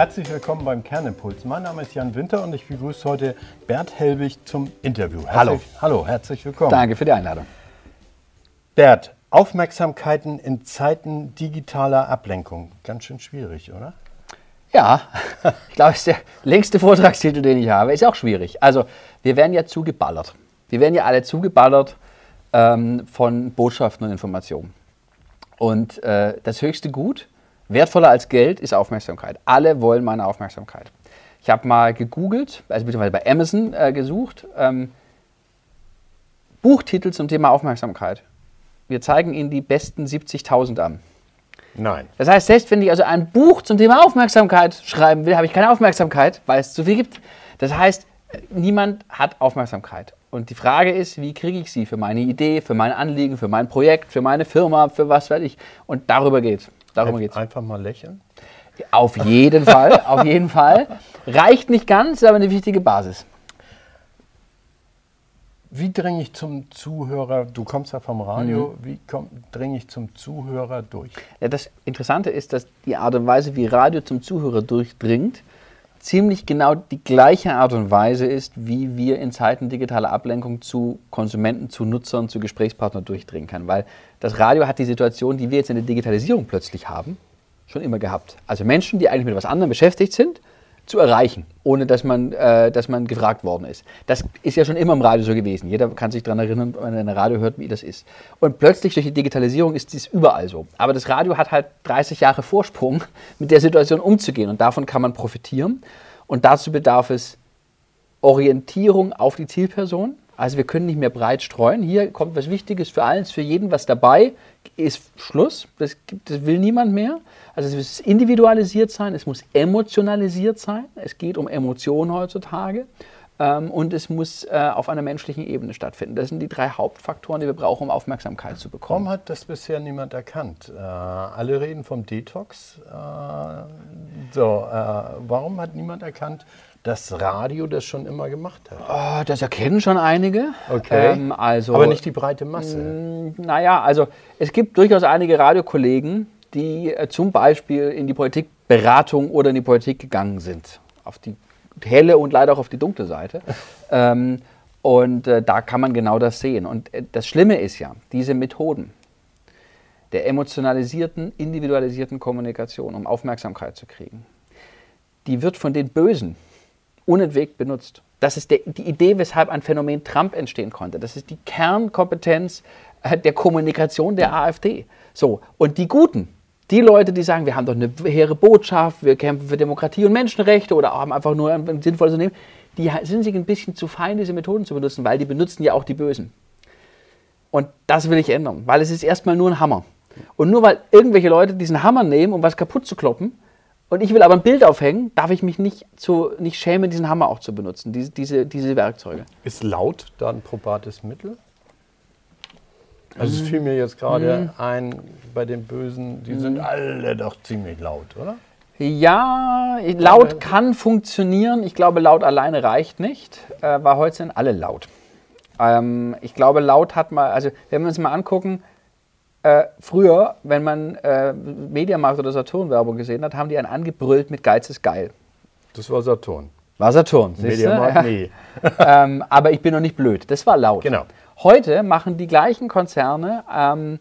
Herzlich willkommen beim Kernimpuls. Mein Name ist Jan Winter und ich begrüße heute Bert Helwig zum Interview. Herzlich, Hallo. Hallo, herzlich willkommen. Danke für die Einladung. Bert, Aufmerksamkeiten in Zeiten digitaler Ablenkung. Ganz schön schwierig, oder? Ja, ich glaube, es ist der längste Vortragstitel, den ich habe. Ist auch schwierig. Also, wir werden ja zugeballert. Wir werden ja alle zugeballert ähm, von Botschaften und Informationen. Und äh, das höchste Gut, wertvoller als Geld, ist Aufmerksamkeit. Alle wollen meine Aufmerksamkeit. Ich habe mal gegoogelt, also beziehungsweise bei Amazon äh, gesucht, ähm, Buchtitel zum Thema Aufmerksamkeit. Wir zeigen Ihnen die besten 70.000 an. Nein. Das heißt, selbst wenn ich also ein Buch zum Thema Aufmerksamkeit schreiben will, habe ich keine Aufmerksamkeit, weil es zu viel gibt. Das heißt, niemand hat Aufmerksamkeit. Und die Frage ist, wie kriege ich sie für meine Idee, für mein Anliegen, für mein Projekt, für meine Firma, für was weiß ich. Und darüber geht Darüber Ein- geht's. Einfach mal lächeln. Auf jeden Fall, auf jeden Fall. Reicht nicht ganz, ist aber eine wichtige Basis. Wie dringe ich zum Zuhörer, du kommst ja vom Radio, Mhm. wie dringe ich zum Zuhörer durch? Ja, das Interessante ist, dass die Art und Weise, wie Radio zum Zuhörer durchdringt, ziemlich genau die gleiche Art und Weise ist, wie wir in Zeiten digitaler Ablenkung zu Konsumenten, zu Nutzern, zu Gesprächspartnern durchdringen kann. Weil das Radio hat die Situation, die wir jetzt in der Digitalisierung plötzlich haben, schon immer gehabt. Also Menschen, die eigentlich mit etwas anderem beschäftigt sind, zu erreichen, ohne dass man, äh, dass man gefragt worden ist. Das ist ja schon immer im Radio so gewesen. Jeder kann sich daran erinnern, wenn er ein Radio hört, wie das ist. Und plötzlich durch die Digitalisierung ist dies überall so. Aber das Radio hat halt 30 Jahre Vorsprung, mit der Situation umzugehen. Und davon kann man profitieren. Und dazu bedarf es Orientierung auf die Zielperson. Also wir können nicht mehr breit streuen. Hier kommt was Wichtiges für alles, für jeden was dabei. Ist Schluss. Das, gibt, das will niemand mehr. Also es muss individualisiert sein, es muss emotionalisiert sein. Es geht um Emotionen heutzutage. Ähm, und es muss äh, auf einer menschlichen Ebene stattfinden. Das sind die drei Hauptfaktoren, die wir brauchen, um Aufmerksamkeit zu bekommen. Warum hat das bisher niemand erkannt? Äh, alle reden vom Detox. Äh, so, äh, warum hat niemand erkannt, dass Radio das schon immer gemacht hat? Oh, das erkennen schon einige. Okay. Ähm, also, Aber nicht die breite Masse. Naja, also es gibt durchaus einige Radiokollegen, die äh, zum Beispiel in die Politikberatung oder in die Politik gegangen sind. Auf die helle und leider auch auf die dunkle Seite. ähm, und äh, da kann man genau das sehen. Und äh, das Schlimme ist ja, diese Methoden der emotionalisierten, individualisierten Kommunikation, um Aufmerksamkeit zu kriegen, die wird von den Bösen unentwegt benutzt. Das ist der, die Idee, weshalb ein Phänomen Trump entstehen konnte. Das ist die Kernkompetenz äh, der Kommunikation der AfD. So, und die Guten, die Leute, die sagen, wir haben doch eine hehre Botschaft, wir kämpfen für Demokratie und Menschenrechte oder haben einfach nur ein, sinnvolles Unternehmen, die sind sich ein bisschen zu fein, diese Methoden zu benutzen, weil die benutzen ja auch die Bösen. Und das will ich ändern, weil es ist erstmal nur ein Hammer. Und nur weil irgendwelche Leute diesen Hammer nehmen, um was kaputt zu kloppen, und ich will aber ein Bild aufhängen, darf ich mich nicht, zu, nicht schämen, diesen Hammer auch zu benutzen, diese, diese, diese Werkzeuge. Ist laut da ein probates Mittel? Also es fiel mir jetzt gerade ein, bei den Bösen, die sind alle doch ziemlich laut, oder? Ja, laut kann funktionieren. Ich glaube, laut alleine reicht nicht, äh, weil heute sind alle laut. Ähm, ich glaube, laut hat mal, also wenn wir uns mal angucken, äh, früher, wenn man äh, Mediamarkt oder Saturn-Werbung gesehen hat, haben die einen angebrüllt mit Geiz ist geil. Das war Saturn. War Saturn? Mediamarkt, nee. ähm, aber ich bin noch nicht blöd. Das war laut. Genau. Heute machen die gleichen Konzerne ähm,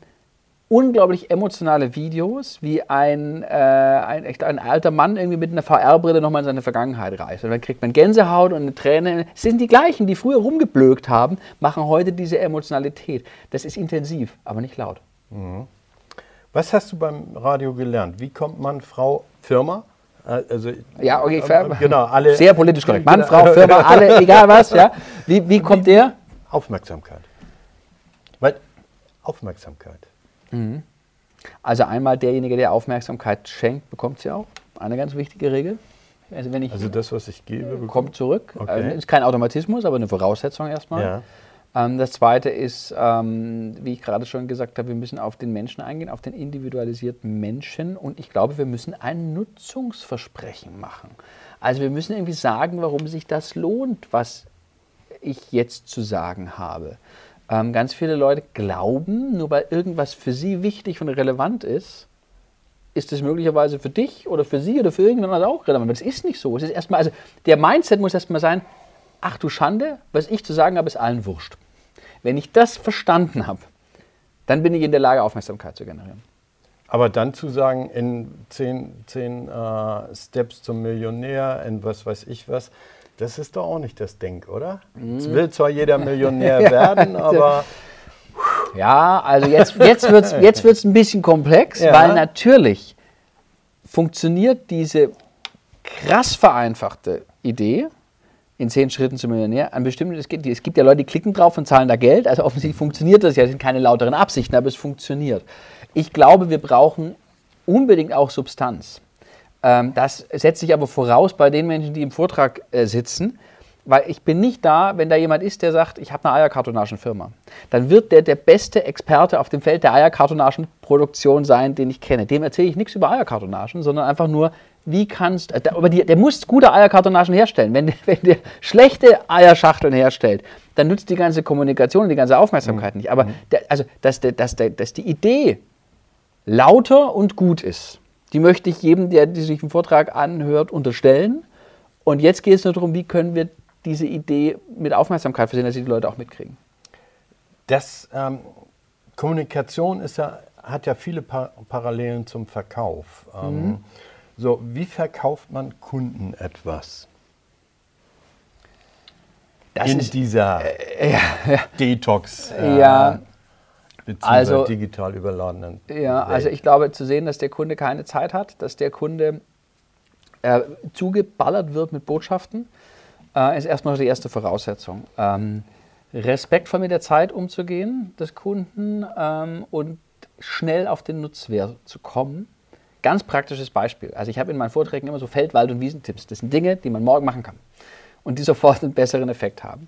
unglaublich emotionale Videos, wie ein, äh, ein, echt ein alter Mann irgendwie mit einer VR-Brille nochmal in seine Vergangenheit reist. Und dann kriegt man Gänsehaut und eine Träne. Es sind die gleichen, die früher rumgeblökt haben, machen heute diese Emotionalität. Das ist intensiv, aber nicht laut. Was hast du beim Radio gelernt? Wie kommt man Frau Firma? Äh, Also, Ja, okay, äh, fair. genau, alle, Sehr politisch korrekt. Mann. Frau, Firma, alle, egal was. Ja. Wie, wie kommt der? Aufmerksamkeit. Weil Aufmerksamkeit. Also einmal derjenige, der Aufmerksamkeit schenkt, bekommt sie auch. Eine ganz wichtige Regel. Also wenn ich Also das, was ich gebe, bekomme. kommt zurück. Okay. Also ist kein Automatismus, aber eine Voraussetzung erstmal. Ja. Ähm, das zweite ist, ähm, wie ich gerade schon gesagt habe, wir müssen auf den Menschen eingehen, auf den individualisierten Menschen. Und ich glaube, wir müssen ein Nutzungsversprechen machen. Also wir müssen irgendwie sagen, warum sich das lohnt, was ich jetzt zu sagen habe. Ähm, ganz viele Leute glauben, nur weil irgendwas für sie wichtig und relevant ist, ist es möglicherweise für dich oder für sie oder für irgendjemand auch relevant. Aber das ist nicht so. Es ist erstmal, also der Mindset muss erstmal sein, ach du Schande, was ich zu sagen habe, ist allen wurscht. Wenn ich das verstanden habe, dann bin ich in der Lage, Aufmerksamkeit zu generieren. Aber dann zu sagen, in zehn, zehn äh, Steps zum Millionär, in was weiß ich was, das ist doch auch nicht das Denk, oder? Es will zwar jeder Millionär werden, aber. Ja, also jetzt, jetzt wird es jetzt wird's ein bisschen komplex, ja. weil natürlich funktioniert diese krass vereinfachte Idee, in zehn Schritten zum Millionär, an bestimmten, es gibt, ja Leute, die klicken drauf und zahlen da Geld, also offensichtlich funktioniert das ja, es sind keine lauteren Absichten, aber es funktioniert. Ich glaube, wir brauchen unbedingt auch Substanz. Ähm, das setzt sich aber voraus bei den Menschen, die im Vortrag äh, sitzen, weil ich bin nicht da, wenn da jemand ist, der sagt, ich habe eine Eierkartonagenfirma. Dann wird der der beste Experte auf dem Feld der Eierkartonagenproduktion sein, den ich kenne. Dem erzähle ich nichts über Eierkartonagen, sondern einfach nur, wie kannst du, aber die, der muss gute Eierkartonagen herstellen. Wenn, wenn der schlechte Eierschachteln herstellt, dann nützt die ganze Kommunikation und die ganze Aufmerksamkeit mhm. nicht. Aber mhm. der, also, dass, der, dass, der, dass die Idee lauter und gut ist, die möchte ich jedem, der sich den Vortrag anhört, unterstellen. Und jetzt geht es nur darum, wie können wir diese Idee mit Aufmerksamkeit versehen, dass sie die Leute auch mitkriegen. Das, ähm, Kommunikation ist ja, hat ja viele pa Parallelen zum Verkauf. Ähm, mhm. So, wie verkauft man Kunden etwas? Das in ist, dieser äh, ja, ja. Detox. Äh, ja. Also, digital überladenen. Ja, Welt. also ich glaube zu sehen, dass der Kunde keine Zeit hat, dass der Kunde äh, zugeballert wird mit Botschaften, äh, ist erstmal die erste Voraussetzung. Ähm, respektvoll mit der Zeit umzugehen des Kunden ähm, und schnell auf den Nutzwert zu kommen Ganz praktisches Beispiel. Also ich habe in meinen Vorträgen immer so Feld-, Wald- und Wiesentipps. Das sind Dinge, die man morgen machen kann und die sofort einen besseren Effekt haben.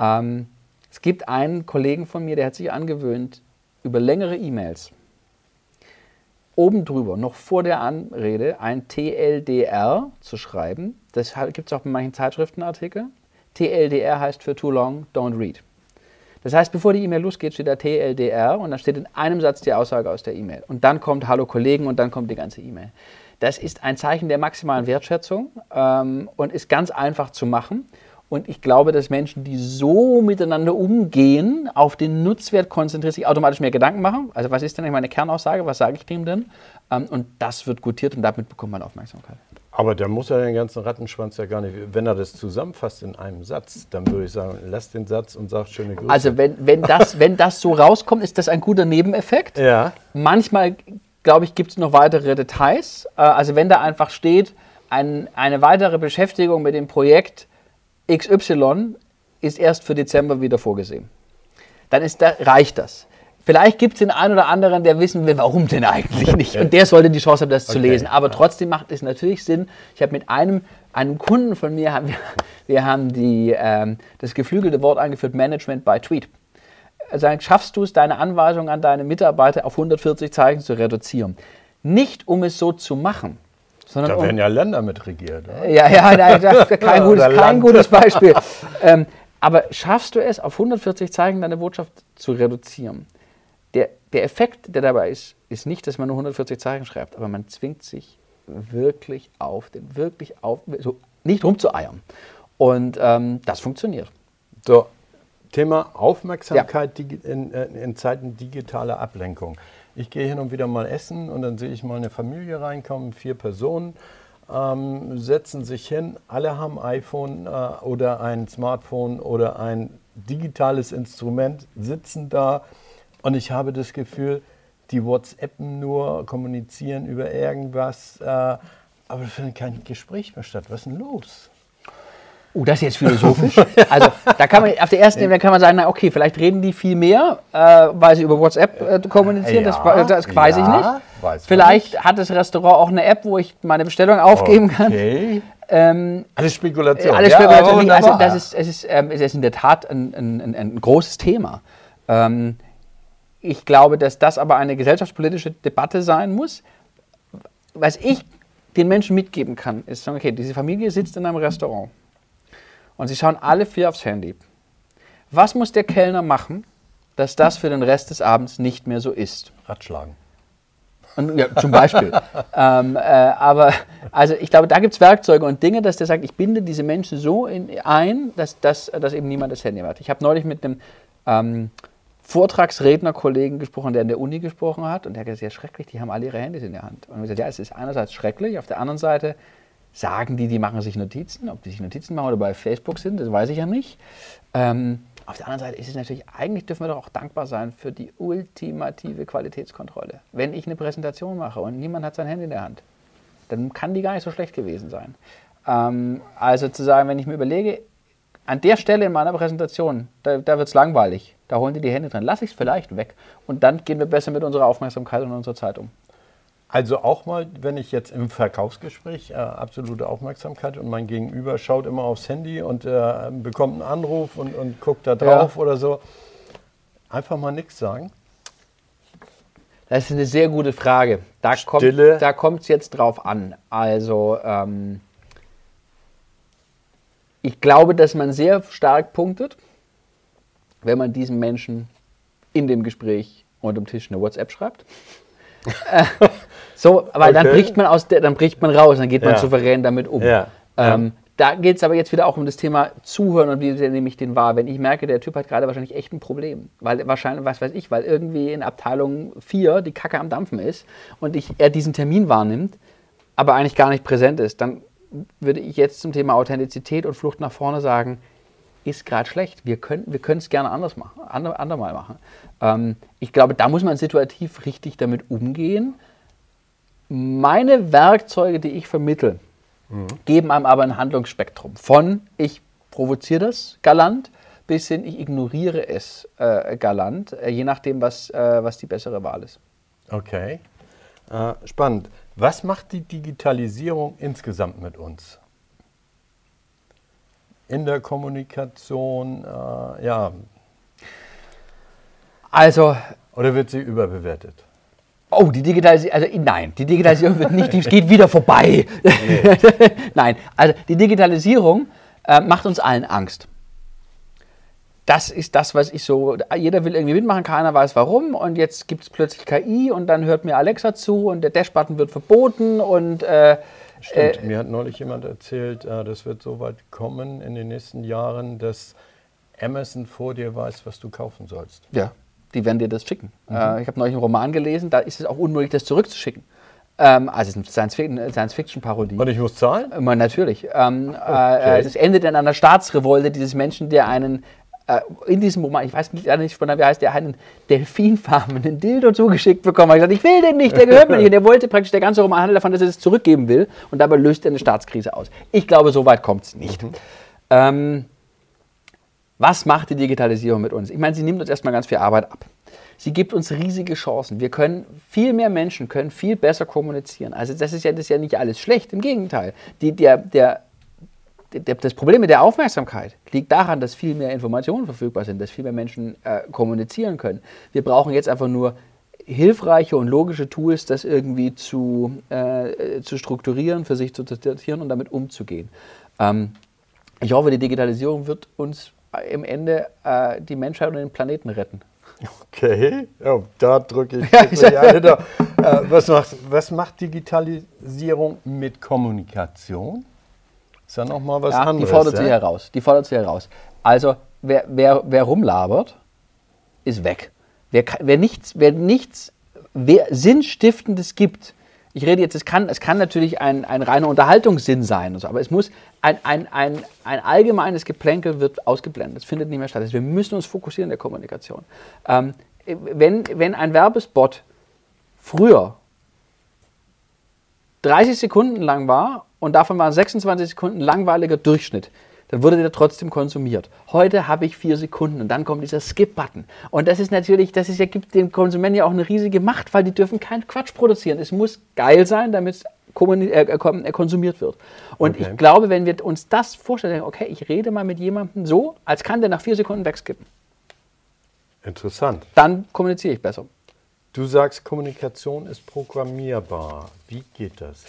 Ähm, es gibt einen Kollegen von mir, der hat sich angewöhnt, über längere E-Mails oben drüber, noch vor der Anrede, ein TLDR zu schreiben. Das gibt es auch in manchen Zeitschriftenartikeln. TLDR heißt für Too Long, Don't Read. Das heißt, bevor die E-Mail losgeht, steht da TLDR und dann steht in einem Satz die Aussage aus der E-Mail. Und dann kommt Hallo Kollegen und dann kommt die ganze E-Mail. Das ist ein Zeichen der maximalen Wertschätzung ähm, und ist ganz einfach zu machen. Und ich glaube, dass Menschen, die so miteinander umgehen, auf den Nutzwert konzentriert, sich automatisch mehr Gedanken machen. Also was ist denn meine Kernaussage? Was sage ich dem denn? Ähm, und das wird gutiert und damit bekommt man Aufmerksamkeit. Aber der muss ja den ganzen Rattenschwanz ja gar nicht, wenn er das zusammenfasst in einem Satz, dann würde ich sagen, lass den Satz und sag schöne Grüße. Also wenn, wenn, das, wenn das so rauskommt, ist das ein guter Nebeneffekt. Ja. Manchmal, glaube ich, gibt es noch weitere Details. Äh, also wenn da einfach steht, ein, eine weitere Beschäftigung mit dem Projekt XY ist erst für Dezember wieder vorgesehen. Dann ist da, reicht das. Vielleicht gibt es den einen oder anderen, der wissen will, warum denn eigentlich nicht. Und der sollte die Chance haben, das okay. zu lesen. Aber trotzdem macht es natürlich Sinn. Ich habe mit einem, einem Kunden von mir, haben wir, wir haben die, ähm, das geflügelte Wort eingeführt, Management by Tweet. Also schaffst du es, deine Anweisung an deine Mitarbeiter auf 140 Zeichen zu reduzieren. Nicht, um es so zu machen, sondern da werden um, ja Länder mit regiert. Oder? Ja, ja, nein, das ist kein, gutes, kein gutes Beispiel. ähm, aber schaffst du es, auf 140 Zeichen deine Botschaft zu reduzieren? der, der Effekt, der dabei ist, ist nicht, dass man nur 140 Zeichen schreibt, aber man zwingt sich wirklich auf, den wirklich auf, so nicht rumzueiern. Und ähm, das funktioniert. So, Thema Aufmerksamkeit ja. in, äh, in, Zeiten digitaler Ablenkung. Ich gehe hin und wieder mal essen und dann sehe ich mal eine Familie reinkommen, vier Personen, ähm, setzen sich hin, alle haben iPhone äh, oder ein Smartphone oder ein digitales Instrument, sitzen da, und ich habe das Gefühl, die WhatsAppen nur, kommunizieren über irgendwas, äh, aber es findet kein Gespräch mehr statt. Was ist denn los? Oh, das ist jetzt philosophisch. also da kann man auf der ersten Ebene kann man sagen, na okay, vielleicht reden die viel mehr, äh, weil sie über WhatsApp äh, kommunizieren. Ja, das, das weiß ja, ich nicht. Weiß vielleicht nicht. hat das Restaurant auch eine App, wo ich meine Bestellung aufgeben okay. kann. Ähm, alles Spekulation. Alles Spekulation. Ja, also das ist, es, ist, ähm, es ist in der Tat ein, ein, ein großes Thema. Ähm, ich glaube, dass das aber eine gesellschaftspolitische Debatte sein muss. Was ich den Menschen mitgeben kann, ist okay, diese Familie sitzt in einem Restaurant und sie schauen alle vier aufs Handy. Was muss der Kellner machen, dass das für den Rest des Abends nicht mehr so ist? Ratschlagen. Und, ja, zum Beispiel. ähm, äh, aber also ich glaube, da gibt es Werkzeuge und Dinge, dass der sagt, ich binde diese Menschen so in, ein, dass, dass, dass eben niemand das Handy hat. Ich habe neulich mit einem ähm, Vortragsredner-Kollegen gesprochen, der in der Uni gesprochen hat und der hat gesagt, ja schrecklich, die haben alle ihre Handys in der Hand. Und ich gesagt, ja, es ist einerseits schrecklich, auf der anderen Seite sagen die, die machen sich Notizen. Ob die sich Notizen machen oder bei Facebook sind, das weiß ich ja nicht. Ähm, auf der anderen Seite ist es natürlich, eigentlich dürfen wir doch auch dankbar sein für die ultimative Qualitätskontrolle. Wenn ich eine Präsentation mache und niemand hat sein Handy in der Hand, dann kann die gar nicht so schlecht gewesen sein. Ähm, also zu sagen, wenn ich mir überlege, an der Stelle in meiner Präsentation, da, da wird es langweilig, da holen die die Hände drin, lasse ich es vielleicht weg und dann gehen wir besser mit unserer Aufmerksamkeit und unserer Zeit um. Also auch mal, wenn ich jetzt im Verkaufsgespräch äh, absolute Aufmerksamkeit und mein Gegenüber schaut immer aufs Handy und äh, bekommt einen Anruf und, und guckt da drauf ja. oder so, einfach mal nichts sagen. Das ist eine sehr gute Frage. Da kommt es jetzt drauf an. Also ähm, ich glaube, dass man sehr stark punktet, wenn man diesem Menschen in dem Gespräch unterm Tisch eine WhatsApp schreibt. Äh, so, weil okay. dann bricht man aus der, dann bricht man raus, dann geht man ja. souverän damit um. Ja. Ähm, da geht es aber jetzt wieder auch um das Thema Zuhören und wie nehme ich den wahr. Wenn ich merke, der Typ hat gerade wahrscheinlich echt ein Problem, weil wahrscheinlich, was weiß ich, weil irgendwie in Abteilung 4 die Kacke am Dampfen ist und ich, er diesen Termin wahrnimmt, aber eigentlich gar nicht präsent ist, dann würde ich jetzt zum Thema Authentizität und Flucht nach vorne sagen, ist gerade schlecht. Wir können wir es gerne anders machen, ander, andermal machen. Ähm, ich glaube, da muss man situativ richtig damit umgehen. Meine Werkzeuge, die ich vermittle, mhm. geben einem aber ein Handlungsspektrum. Von ich provoziere das galant bis hin ich ignoriere es äh, galant, äh, je nachdem, was, äh, was die bessere Wahl ist. Okay, äh, spannend. Was macht die Digitalisierung insgesamt mit uns? In der Kommunikation, äh, ja. Also. Oder wird sie überbewertet? Oh, die Digitalisierung, also nein, die Digitalisierung wird nicht, es geht wieder vorbei. Nee. nein, also die Digitalisierung äh, macht uns allen Angst das ist das, was ich so, jeder will irgendwie mitmachen, keiner weiß warum und jetzt gibt es plötzlich KI und dann hört mir Alexa zu und der Dash-Button wird verboten und äh, Stimmt, äh, mir hat neulich jemand erzählt, äh, das wird so weit kommen in den nächsten Jahren, dass Amazon vor dir weiß, was du kaufen sollst. Ja, die werden dir das schicken. Mhm. Äh, ich habe neulich einen Roman gelesen, da ist es auch unmöglich, das zurückzuschicken. Ähm, also es ist eine Science-Fiction-Parodie. Und ich muss zahlen? Immer natürlich. Ähm, okay. äh, es endet in einer Staatsrevolte dieses Menschen, der einen äh, in diesem Roman, ich weiß nicht, nicht wie heißt, der hat einen Delfinfarm, einen Dildo zugeschickt bekommen. Er hat gesagt, ich will den nicht, der gehört mir nicht. Und der wollte praktisch, der ganze Roman handelt davon, dass er es zurückgeben will. Und dabei löst er eine Staatskrise aus. Ich glaube, so weit kommt es nicht. Mhm. Ähm, was macht die Digitalisierung mit uns? Ich meine, sie nimmt uns erstmal ganz viel Arbeit ab. Sie gibt uns riesige Chancen. Wir können, viel mehr Menschen können viel besser kommunizieren. Also das ist ja, das ist ja nicht alles schlecht, im Gegenteil. Die, der, der das Problem mit der Aufmerksamkeit liegt daran, dass viel mehr Informationen verfügbar sind, dass viel mehr Menschen äh, kommunizieren können. Wir brauchen jetzt einfach nur hilfreiche und logische Tools, das irgendwie zu, äh, zu strukturieren, für sich zu sortieren und damit umzugehen. Ähm, ich hoffe, die Digitalisierung wird uns im Ende äh, die Menschheit und den Planeten retten. Okay, ja, da drücke ich. Ja, äh, was, macht, was macht Digitalisierung mit Kommunikation? Ist ja nochmal was ja, anderes. Die fordert ja? sie heraus. Die fordert sie heraus. Also, wer, wer, wer rumlabert, ist weg. Wer, wer nichts, wer nichts wer Sinnstiftendes gibt, ich rede jetzt, es kann, es kann natürlich ein, ein reiner Unterhaltungssinn sein, so, aber es muss ein, ein, ein, ein allgemeines Geplänkel wird ausgeblendet. Es findet nicht mehr statt. Also wir müssen uns fokussieren in der Kommunikation. Ähm, wenn, wenn ein Werbespot früher 30 Sekunden lang war und davon waren 26 Sekunden langweiliger Durchschnitt, dann wurde der trotzdem konsumiert. Heute habe ich vier Sekunden und dann kommt dieser Skip-Button. Und das ist natürlich, das ist ja, gibt dem Konsumenten ja auch eine riesige Macht, weil die dürfen keinen Quatsch produzieren. Es muss geil sein, damit es äh, äh, konsumiert wird. Und okay. ich glaube, wenn wir uns das vorstellen, okay, ich rede mal mit jemandem so, als kann der nach vier Sekunden wegskippen. Interessant. Dann kommuniziere ich besser. Du sagst, Kommunikation ist programmierbar. Wie geht das?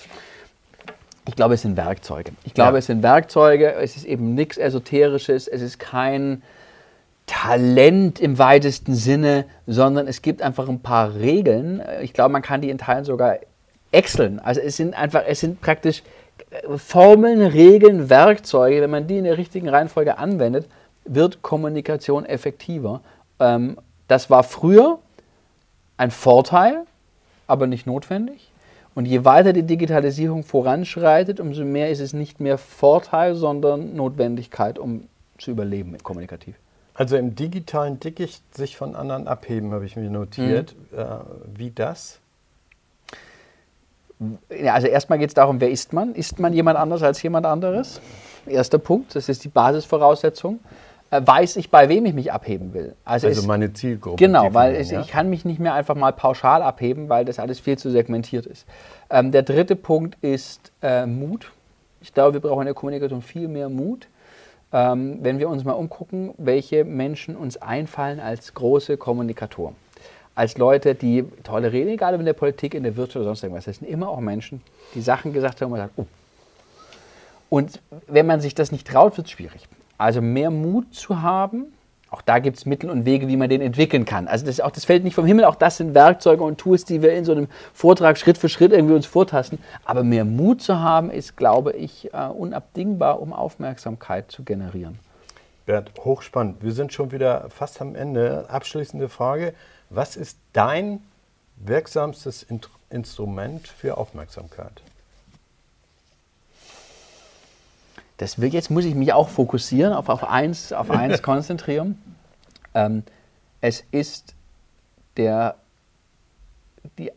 Ich glaube, es sind Werkzeuge. Ich glaube, ja. es sind Werkzeuge. Es ist eben nichts Esoterisches. Es ist kein Talent im weitesten Sinne, sondern es gibt einfach ein paar Regeln. Ich glaube, man kann die in Teilen sogar Exceln. Also es sind einfach, es sind praktisch äh, Formeln, Regeln, Werkzeuge. Wenn man die in der richtigen Reihenfolge anwendet, wird Kommunikation effektiver. Ähm, das war früher ein Vorteil, aber nicht notwendig. Und je weiter die Digitalisierung voranschreitet, umso mehr ist es nicht mehr Vorteil, sondern Notwendigkeit, um zu überleben kommunikativ. Also im digitalen Dickicht sich von anderen abheben, habe ich mir notiert. Mhm. Äh, wie das? Ja, also erstmal geht es darum, wer ist man? Ist man jemand anders als jemand anderes? Erster Punkt, das ist die Basisvoraussetzung. Äh, weiß ich, bei wem ich mich abheben will. Also, also meine Zielgruppe. Genau, weil es, ja? ich kann mich nicht mehr einfach mal pauschal abheben, weil das alles viel zu segmentiert ist. Ähm, der dritte Punkt ist äh, Mut. Ich glaube, wir brauchen in der Kommunikation viel mehr Mut. Ähm, wenn wir uns mal umgucken, welche Menschen uns einfallen als große Kommunikatoren als Leute, die tolle Reden, egal ob in der Politik, in der Wirtschaft oder sonst irgendwas, das sind immer auch Menschen, die Sachen gesagt haben und man sagt, oh. Und wenn man sich das nicht traut, wird es schwierig. Also mehr Mut zu haben, auch da gibt es Mittel und Wege, wie man den entwickeln kann. Also das, auch, das fällt nicht vom Himmel, auch das sind Werkzeuge und Tools, die wir in so einem Vortrag Schritt für Schritt irgendwie uns vortasten. Aber mehr Mut zu haben, ist, glaube ich, uh, unabdingbar, um Aufmerksamkeit zu generieren. Bert, hochspannend. Wir sind schon wieder fast am Ende. Abschließende Frage. Was ist dein wirksamstes Instrument für Aufmerksamkeit? Das wird, jetzt muss ich mich auch fokussieren, auf, auf eins, auf eins konzentrieren. Ähm, es ist der, die,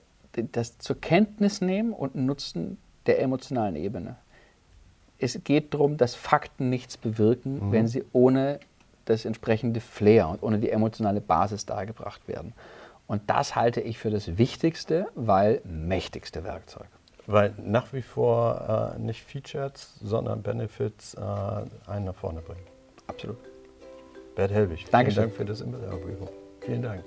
das zur Kenntnis nehmen und Nutzen der emotionalen Ebene. Es geht darum, dass Fakten nichts bewirken, mhm. wenn sie ohne das entsprechende Flair und ohne die emotionale Basis dargebracht werden. Und das halte ich für das wichtigste, weil mächtigste Werkzeug. Weil nach wie vor äh, nicht Features, sondern Benefits äh, einen nach vorne bringen. Absolut. Bert Helwig, Dankeschön. vielen Dank für das Interview. Vielen Dank.